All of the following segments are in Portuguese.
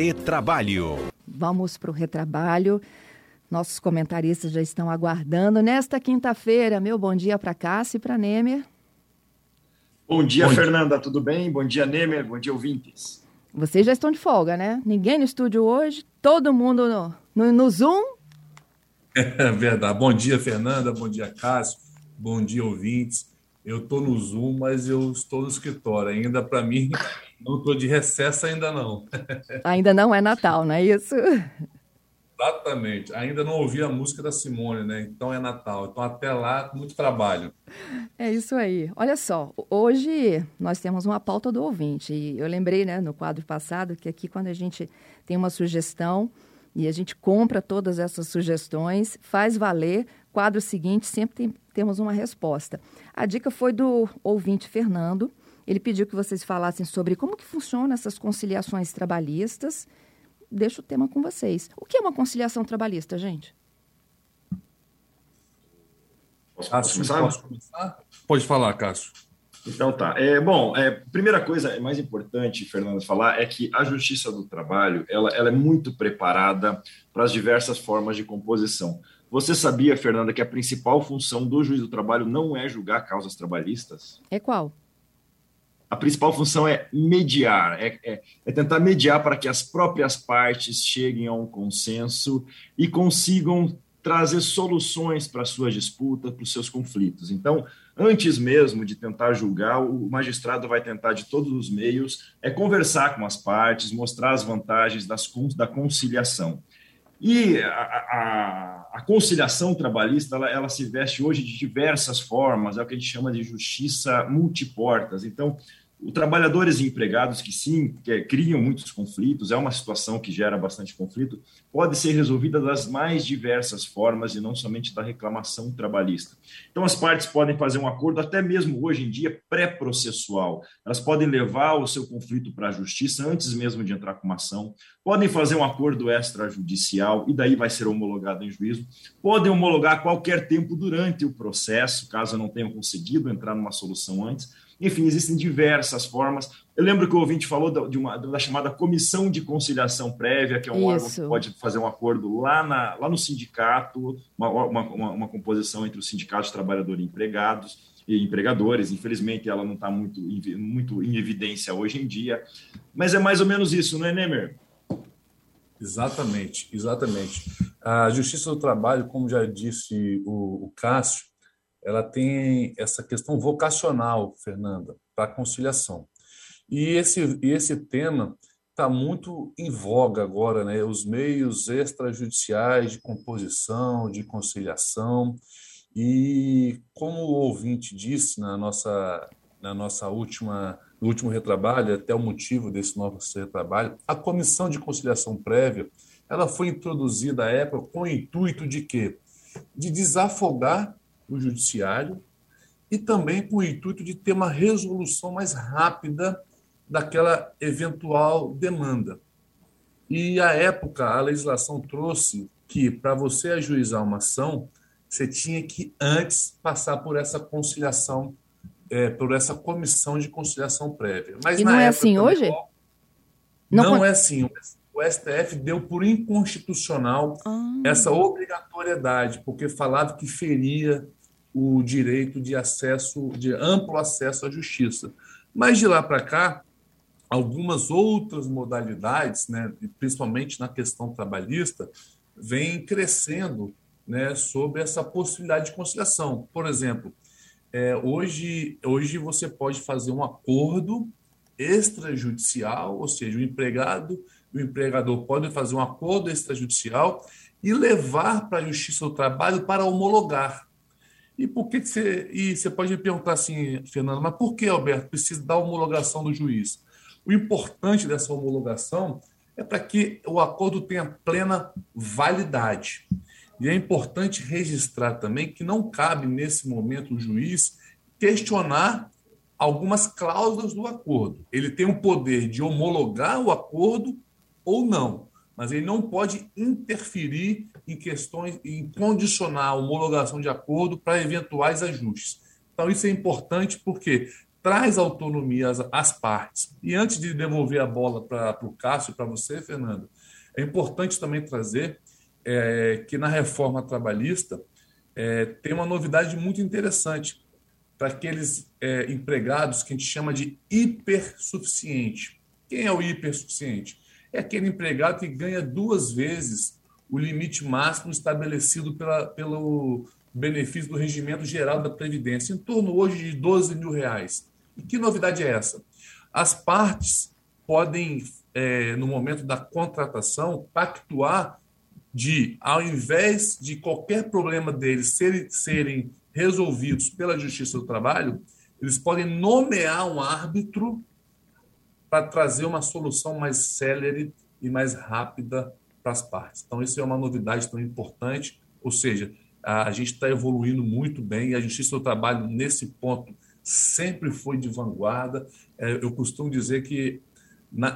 Retrabalho. Vamos para o retrabalho. Nossos comentaristas já estão aguardando. Nesta quinta-feira, meu bom dia para Cássio e para Nemer. Bom dia, bom Fernanda, dia. tudo bem? Bom dia, Nemer, bom dia, ouvintes. Vocês já estão de folga, né? Ninguém no estúdio hoje, todo mundo no, no, no Zoom. É verdade. Bom dia, Fernanda, bom dia, Cássio, bom dia, ouvintes. Eu estou no Zoom, mas eu estou no escritório. Ainda, para mim, não estou de recesso ainda não. Ainda não é Natal, não é isso? Exatamente. Ainda não ouvi a música da Simone, né? Então é Natal. Então até lá, muito trabalho. É isso aí. Olha só, hoje nós temos uma pauta do ouvinte. E eu lembrei, né, no quadro passado, que aqui quando a gente tem uma sugestão e a gente compra todas essas sugestões, faz valer, quadro seguinte sempre tem, temos uma resposta. A dica foi do ouvinte Fernando. Ele pediu que vocês falassem sobre como que funcionam essas conciliações trabalhistas deixo o tema com vocês. O que é uma conciliação trabalhista, gente? Posso, posso começar? Posso começar? Pode falar, Cássio. Então tá. É, bom, é, primeira coisa é mais importante, Fernando, falar é que a Justiça do Trabalho ela, ela é muito preparada para as diversas formas de composição. Você sabia, Fernanda, que a principal função do juiz do trabalho não é julgar causas trabalhistas? É qual? a principal função é mediar, é, é, é, tentar mediar para que as próprias partes cheguem a um consenso e consigam trazer soluções para suas disputas, para os seus conflitos. Então, antes mesmo de tentar julgar, o magistrado vai tentar de todos os meios é conversar com as partes, mostrar as vantagens das, da conciliação. E a, a, a conciliação trabalhista, ela, ela, se veste hoje de diversas formas, é o que a gente chama de justiça multiportas. Então, o trabalhadores e empregados que sim que criam muitos conflitos, é uma situação que gera bastante conflito, pode ser resolvida das mais diversas formas e não somente da reclamação trabalhista. Então as partes podem fazer um acordo até mesmo hoje em dia pré-processual. Elas podem levar o seu conflito para a justiça antes mesmo de entrar com uma ação, podem fazer um acordo extrajudicial e daí vai ser homologado em juízo, podem homologar qualquer tempo durante o processo, caso não tenham conseguido entrar numa solução antes enfim, existem diversas formas. Eu lembro que o ouvinte falou de uma, da chamada comissão de conciliação prévia, que é um Isso. órgão que pode fazer um acordo lá, na, lá no sindicato, uma, uma, uma composição entre os sindicatos, trabalhadores e empregados e empregadores. Infelizmente, ela não está muito, muito em evidência hoje em dia, mas é mais ou menos isso, não é, Nemer? Exatamente, exatamente. A Justiça do Trabalho, como já disse o, o Cássio, ela tem essa questão vocacional, Fernanda, para a conciliação. E esse, esse tema está muito em voga agora, né? Os meios extrajudiciais de composição, de conciliação. E como o ouvinte disse na nossa, na nossa última, no último retrabalho, até o motivo desse novo retrabalho, a comissão de conciliação prévia, ela foi introduzida à época com o intuito de quê? De desafogar o judiciário e também com o intuito de ter uma resolução mais rápida daquela eventual demanda. E à época a legislação trouxe que para você ajuizar uma ação, você tinha que antes passar por essa conciliação, é, por essa comissão de conciliação prévia. Mas e não é assim hoje? Não, não é assim. O STF deu por inconstitucional ah. essa obrigatoriedade, porque falava que feria o direito de acesso, de amplo acesso à justiça. Mas de lá para cá, algumas outras modalidades, né, principalmente na questão trabalhista, vêm crescendo né, sobre essa possibilidade de conciliação. Por exemplo, é, hoje, hoje você pode fazer um acordo extrajudicial, ou seja, o empregado o empregador podem fazer um acordo extrajudicial e levar para a Justiça do Trabalho para homologar. E por que, que você. E você pode me perguntar assim, Fernando, mas por que, Alberto, precisa da homologação do juiz? O importante dessa homologação é para que o acordo tenha plena validade. E é importante registrar também que não cabe, nesse momento, o juiz questionar algumas cláusulas do acordo. Ele tem o poder de homologar o acordo ou não mas ele não pode interferir em questões, em condicionar a homologação de acordo para eventuais ajustes. Então, isso é importante porque traz autonomia às, às partes. E antes de devolver a bola para o Cássio, para você, Fernando, é importante também trazer é, que na reforma trabalhista é, tem uma novidade muito interessante para aqueles é, empregados que a gente chama de hipersuficiente. Quem é o hipersuficiente? É aquele empregado que ganha duas vezes o limite máximo estabelecido pela, pelo benefício do regimento geral da Previdência, em torno hoje de 12 mil reais. E que novidade é essa? As partes podem, é, no momento da contratação, pactuar de, ao invés de qualquer problema deles serem, serem resolvidos pela Justiça do Trabalho, eles podem nomear um árbitro para trazer uma solução mais célere e mais rápida as partes. Então, isso é uma novidade tão importante, ou seja, a gente está evoluindo muito bem a Justiça do Trabalho, nesse ponto, sempre foi de vanguarda. É, eu costumo dizer que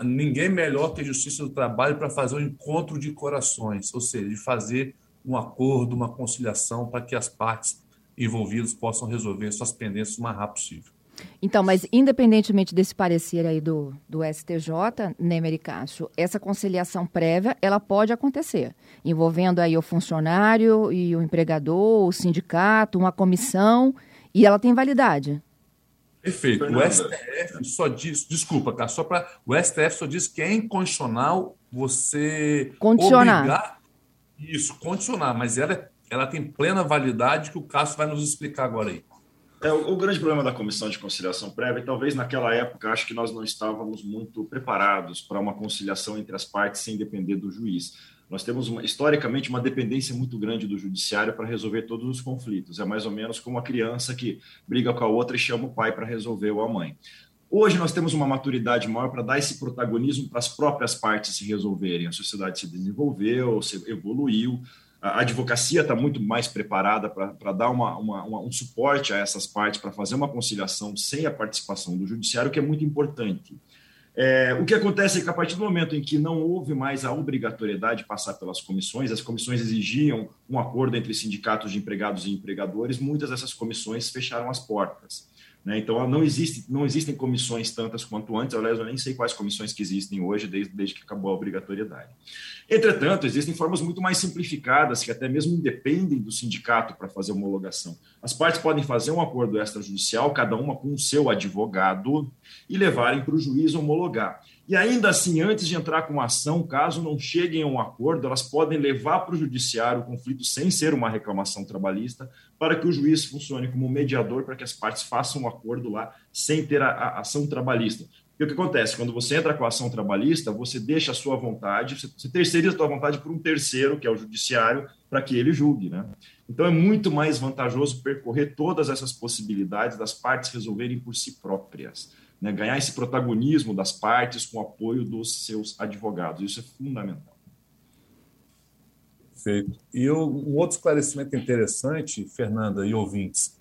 ninguém melhor que a Justiça do Trabalho para fazer um encontro de corações, ou seja, de fazer um acordo, uma conciliação para que as partes envolvidas possam resolver suas pendências o mais rápido possível. Então, mas independentemente desse parecer aí do, do STJ, Nemer e Cássio, essa conciliação prévia, ela pode acontecer, envolvendo aí o funcionário e o empregador, o sindicato, uma comissão, e ela tem validade. Perfeito. O STF só diz, desculpa, cara, só para o STF só diz que é incondicional você condicionar. obrigar isso, condicionar, mas ela, ela tem plena validade que o Cássio vai nos explicar agora aí. É, o, o, grande problema da comissão de conciliação prévia, e talvez naquela época, acho que nós não estávamos muito preparados para uma conciliação entre as partes sem depender do juiz. Nós temos, uma, historicamente, uma dependência muito grande do judiciário para resolver todos os conflitos. É mais ou menos como a criança que briga com a outra e chama o pai para resolver ou a mãe. Hoje nós temos uma maturidade maior para dar esse protagonismo para as próprias partes se resolverem. A sociedade se desenvolveu, se evoluiu, a advocacia está muito mais preparada para dar uma, uma, uma, um suporte a essas partes, para fazer uma conciliação sem a participação do judiciário, que é muito importante. É, o que acontece é que a partir do momento em que não houve mais a obrigatoriedade de passar pelas comissões, as comissões exigiam um acordo entre sindicatos de empregados e empregadores, muitas dessas comissões fecharam as portas. Né? Então, não, existe, não existem comissões tantas quanto antes, aliás, eu nem sei quais comissões que existem hoje, desde, desde que acabou a obrigatoriedade. Entretanto, existem formas muito mais simplificadas, que até mesmo independem do sindicato para fazer homologação. As partes podem fazer um acordo extrajudicial, cada uma com o seu advogado, e levarem para o juiz homologar. E ainda assim, antes de entrar com ação, caso não cheguem a um acordo, elas podem levar para o judiciário o conflito sem ser uma reclamação trabalhista, para que o juiz funcione como mediador para que as partes façam um acordo lá sem ter a, a ação trabalhista. E o que acontece? Quando você entra com a ação trabalhista, você deixa a sua vontade, você terceiriza a sua vontade para um terceiro, que é o judiciário, para que ele julgue. Né? Então é muito mais vantajoso percorrer todas essas possibilidades das partes resolverem por si próprias né, ganhar esse protagonismo das partes com o apoio dos seus advogados. Isso é fundamental. Perfeito. E um outro esclarecimento interessante, Fernanda e ouvintes,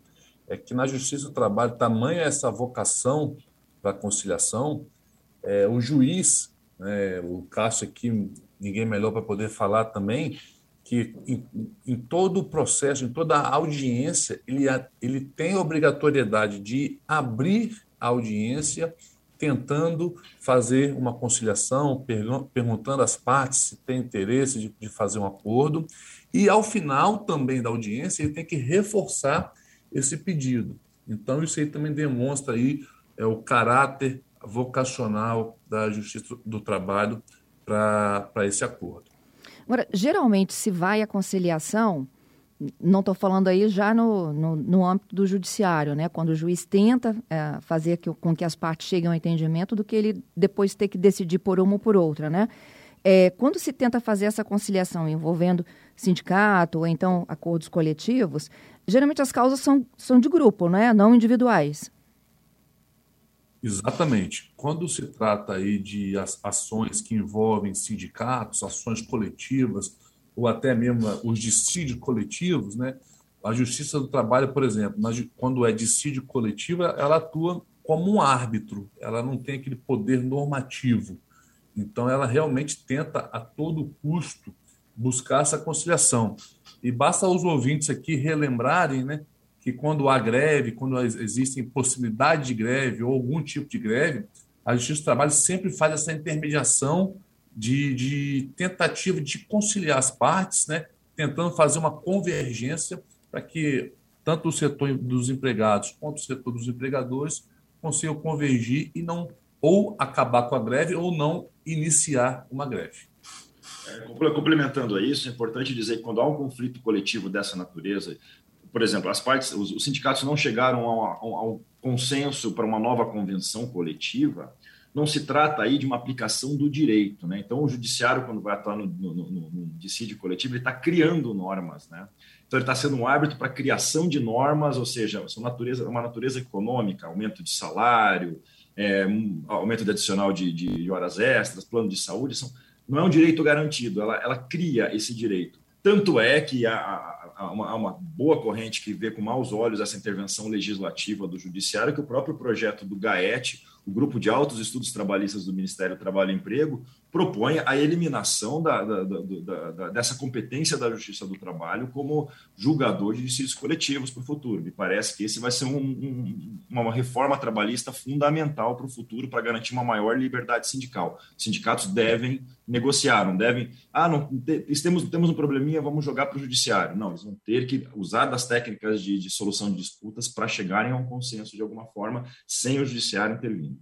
é que na Justiça do Trabalho, tamanha essa vocação para conciliação, é, o juiz, né, o Cássio aqui, ninguém melhor para poder falar também, que em, em, todo o processo, em toda a audiência, ele, ele tem a obrigatoriedade de abrir audiência, tentando fazer uma conciliação, perguntando às partes se tem interesse de, de fazer um acordo, e ao final também da audiência ele tem que reforçar esse pedido. Então isso aí também demonstra aí é, o caráter vocacional da Justiça do Trabalho para esse acordo. Agora, geralmente se vai à conciliação não estou falando aí já no, no, no, âmbito do judiciário, né? quando o juiz tenta é, fazer que, com que as partes cheguem ao entendimento do que ele depois ter que decidir por uma ou por outra. Né? É, quando se tenta fazer essa conciliação envolvendo sindicato ou então acordos coletivos, geralmente as causas são, são de grupo, né? não individuais. Exatamente. Quando se trata aí de ações que envolvem sindicatos, ações coletivas, ou até mesmo os dissídios coletivos, né? A Justiça do Trabalho, por exemplo, quando é dissídio coletivo, ela atua como um árbitro, ela não tem aquele poder normativo. Então, ela realmente tenta, a todo custo, buscar essa conciliação. E basta os ouvintes aqui relembrarem né, que quando há greve, quando existem possibilidade de greve ou algum tipo de greve, a Justiça do Trabalho sempre faz essa intermediação de, de tentativa de conciliar as partes, né, tentando fazer uma convergência para que tanto o setor dos empregados quanto o setor dos empregadores consigam convergir e não ou acabar com a greve ou não iniciar uma greve. É, complementando a isso, é importante dizer que quando há um conflito coletivo dessa natureza, por exemplo, as partes, os, os sindicatos não chegaram a, um consenso para uma nova convenção coletiva, não se trata aí de uma aplicação do direito, né? Então, o judiciário, quando vai atuar no, no, no, no dissídio coletivo, ele está criando normas, né? Então, ele está sendo um árbitro para a criação de normas, ou seja, são natureza, uma natureza econômica, aumento de salário, é, um aumento de adicional de, de, horas extras, plano de saúde, são, não é um direito garantido, ela, ela cria esse direito. Tanto é que há, há, uma, há, uma, boa corrente que vê com maus olhos essa intervenção legislativa do Judiciário, que o próprio projeto do GAET, o Grupo de Altos Estudos Trabalhistas do Ministério do Trabalho e Emprego, propõe a eliminação da, da, da, dessa competência da Justiça do Trabalho como julgador de dissídios coletivos para o futuro. Me parece que esse vai ser um, um, uma reforma trabalhista fundamental para o futuro para garantir uma maior liberdade sindical. Os sindicatos devem negociar, não devem. Ah, não, temos, temos um probleminha, vamos jogar para o judiciário. Não, eles vão ter que usar das técnicas de, de solução de disputas para chegarem a um consenso de alguma forma, sem o judiciário intervindo.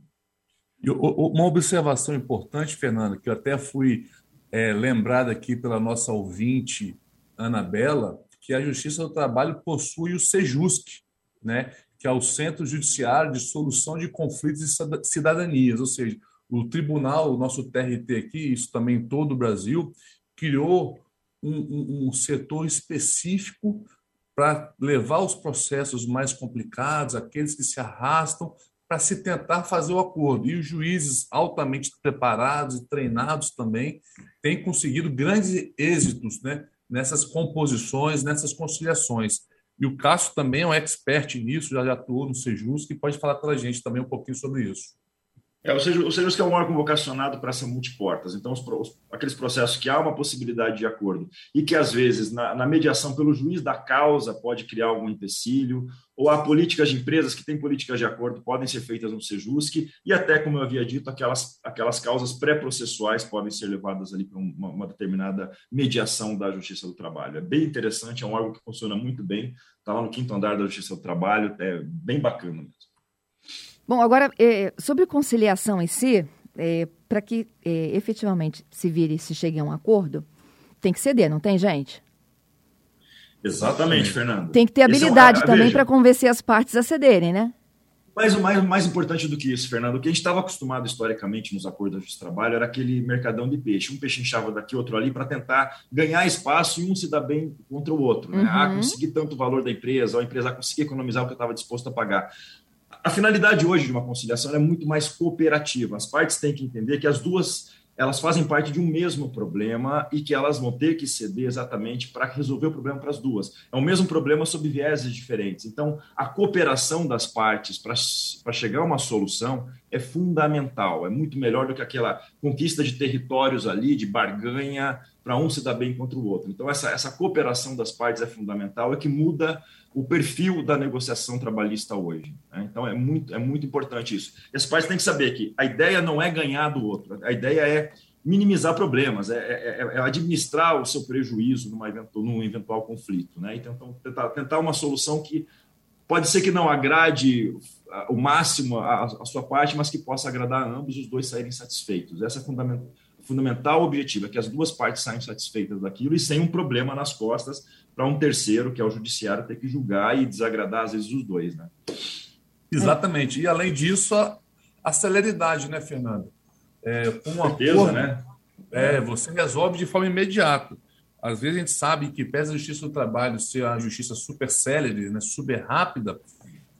Uma observação importante, Fernando, que eu até fui é, lembrada aqui pela nossa ouvinte, Anabela, que a Justiça do Trabalho possui o SEJUSC, né, que é o Centro Judiciário de Solução de Conflitos e Cidadanias, ou seja, o tribunal, o nosso TRT aqui, isso também em todo o Brasil, criou um, um, um setor específico para levar os processos mais complicados, aqueles que se arrastam, para se tentar fazer o acordo. E os juízes altamente preparados e treinados também têm conseguido grandes êxitos né, nessas composições, nessas conciliações. E o Cássio também é um expert nisso, já, já atuou no Sejus, que pode falar para a gente também um pouquinho sobre isso. É, ou seja, ou seja, que é um órgão vocacionado para essa multiportas. Então, os, os, aqueles processos que há uma possibilidade de acordo e que, às vezes, na, na, mediação pelo juiz da causa pode criar algum empecilho, ou há políticas de empresas que têm políticas de acordo podem ser feitas no SEJUSC, e até, como eu havia dito, aquelas, aquelas causas pré-processuais podem ser levadas ali para uma, uma, determinada mediação da Justiça do Trabalho. É bem interessante, é um órgão que funciona muito bem, está lá no quinto andar da Justiça do Trabalho, é bem bacana mesmo. Bom, agora, é, sobre conciliação em si, é, para que é, efetivamente se vire, se chegue a um acordo, tem que ceder, não tem, gente? Exatamente, Fernando. Tem que ter habilidade é um... também para convencer as partes a cederem, né? Mas o mais, mais importante do que isso, Fernando, o que a gente estava acostumado historicamente nos acordos de trabalho era aquele mercadão de peixe. Um peixe inchava daqui, outro ali, para tentar ganhar espaço e um se dar bem contra o outro. Né? Ah, uhum. Ah, conseguir tanto valor da empresa, ou a empresa conseguir economizar o que eu estava disposto a pagar a finalidade hoje de uma conciliação é muito mais cooperativa. As partes têm que entender que as duas elas fazem parte de um mesmo problema e que elas vão ter que ceder exatamente para resolver o problema para as duas. É o mesmo problema sob vieses diferentes. Então, a cooperação das partes para chegar a uma solução é fundamental. É muito melhor do que aquela conquista de territórios ali, de barganha, para um se dar bem contra o outro. Então, essa, essa cooperação das partes é fundamental, é que muda o perfil da negociação trabalhista hoje. Né? Então, é muito, é muito importante isso. E as partes têm que saber que a ideia não é ganhar do outro, a ideia é minimizar problemas, é, é, é, é administrar o seu prejuízo numa eventual, num eventual conflito. Né? Então, tentar, tentar uma solução que pode ser que não agrade o máximo a, a sua parte, mas que possa agradar a ambos os dois saírem satisfeitos. Essa é fundamental fundamental objetivo é que as duas partes saiam satisfeitas daquilo e sem um problema nas costas para um terceiro, que é o judiciário, ter que julgar e desagradar às vezes os dois, né? Exatamente. E além disso, a, a celeridade, né, Fernando? É, com uma Certeza, né? É, você resolve de forma imediata. Às vezes a gente sabe que pesa a justiça do trabalho ser a justiça super célere, né, super rápida,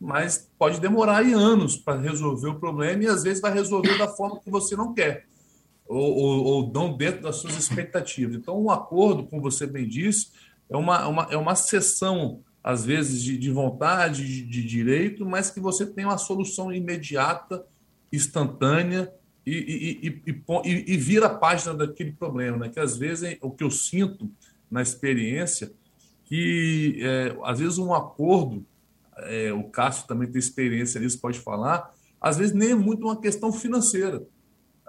mas pode demorar aí anos para resolver o problema e às vezes vai resolver da forma que você não quer ou, ou, ou não dentro das suas expectativas. Então, um acordo, como você bem disse, é uma, uma, é uma sessão, às vezes, de, de vontade, de, de direito, mas que você tem uma solução imediata, instantânea e, e, e, e, vira a página daquele problema, né? Que às vezes o que eu sinto na experiência que é, às vezes um acordo é, o Cássio também tem experiência nisso, pode falar, às vezes nem é muito uma questão financeira.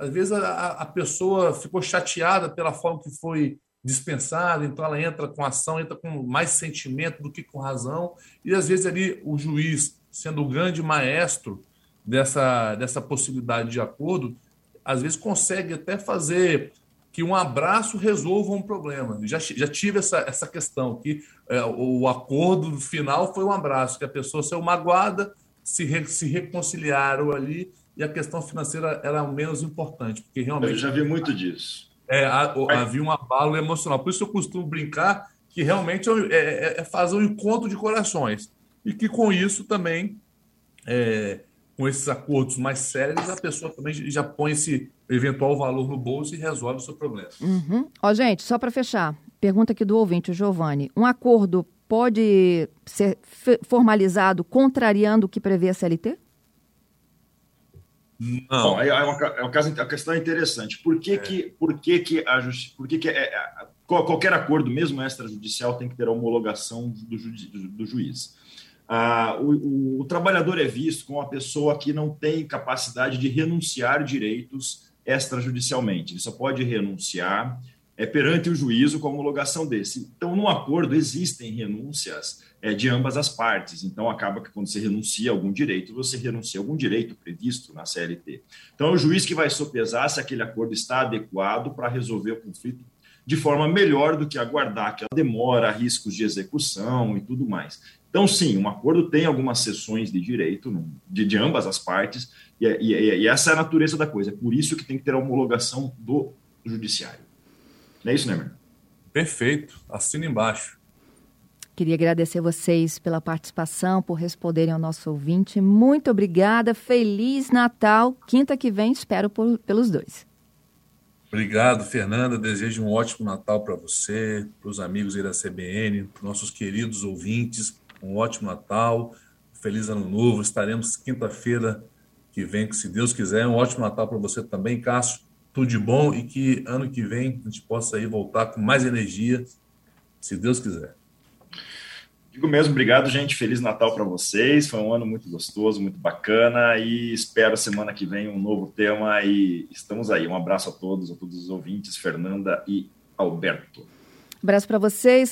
Às vezes a, a pessoa ficou chateada pela forma que foi dispensada, então ela entra com ação, entra com mais sentimento do que com razão, e às vezes ali o juiz, sendo o grande maestro dessa, dessa possibilidade de acordo, às vezes consegue até fazer que um abraço resolva um problema. Já, já tive essa, essa questão, que é, o acordo final foi um abraço, que a pessoa saiu magoada, se, re, se reconciliaram ali, e a questão financeira era menos importante, porque realmente... Eu já vi muito disso. É, havia um abalo emocional. Por isso eu costumo brincar que realmente é, é, é fazer um encontro de corações. E que com isso também, é, com esses acordos mais sérios, a pessoa também já põe esse eventual valor no bolso e resolve o seu problema. Uhum. Ó, gente, só para fechar, pergunta aqui do ouvinte, o Giovanni. Um acordo pode ser formalizado contrariando o que prevê a CLT? Não. Bom, é, uma, é uma, a questão é interessante. Por que, é. que, por que, que, a justi por que, que é, é, qualquer acordo, mesmo extrajudicial, tem que ter a homologação do, ju do, do juiz? Ah, o, o, o, trabalhador é visto como uma pessoa que não tem capacidade de renunciar direitos extrajudicialmente. Ele só pode renunciar é, perante o juízo com a homologação desse. Então, no acordo existem renúncias é, de ambas as partes. Então, acaba que quando você renuncia a algum direito, você renuncia a algum direito previsto na CLT. Então, é o juiz que vai sopesar se aquele acordo está adequado para resolver o conflito de forma melhor do que aguardar que ela demora, riscos de execução e tudo mais. Então, sim, um acordo tem algumas sessões de direito de, de ambas as partes, e, e, e, essa é a natureza da coisa. É por isso que tem que ter a homologação do judiciário. Não é isso, né, Perfeito. Assina embaixo. Queria agradecer vocês pela participação, por responderem ao nosso ouvinte. Muito obrigada. Feliz Natal. Quinta que vem, espero por, pelos dois. Obrigado, Fernanda. Desejo um ótimo Natal para você, para os amigos aí da CBN, para nossos queridos ouvintes um ótimo Natal, feliz Ano Novo. Estaremos quinta-feira que vem, se Deus quiser. Um ótimo Natal para você também, Cássio. Tudo de bom e que ano que vem a gente possa aí voltar com mais energia, se Deus quiser. Digo mesmo, obrigado, gente. Feliz Natal para vocês. Foi um ano muito gostoso, muito bacana e espero semana que vem um novo tema e estamos aí. Um abraço a todos, a todos os ouvintes, Fernanda e Alberto. Um abraço para vocês.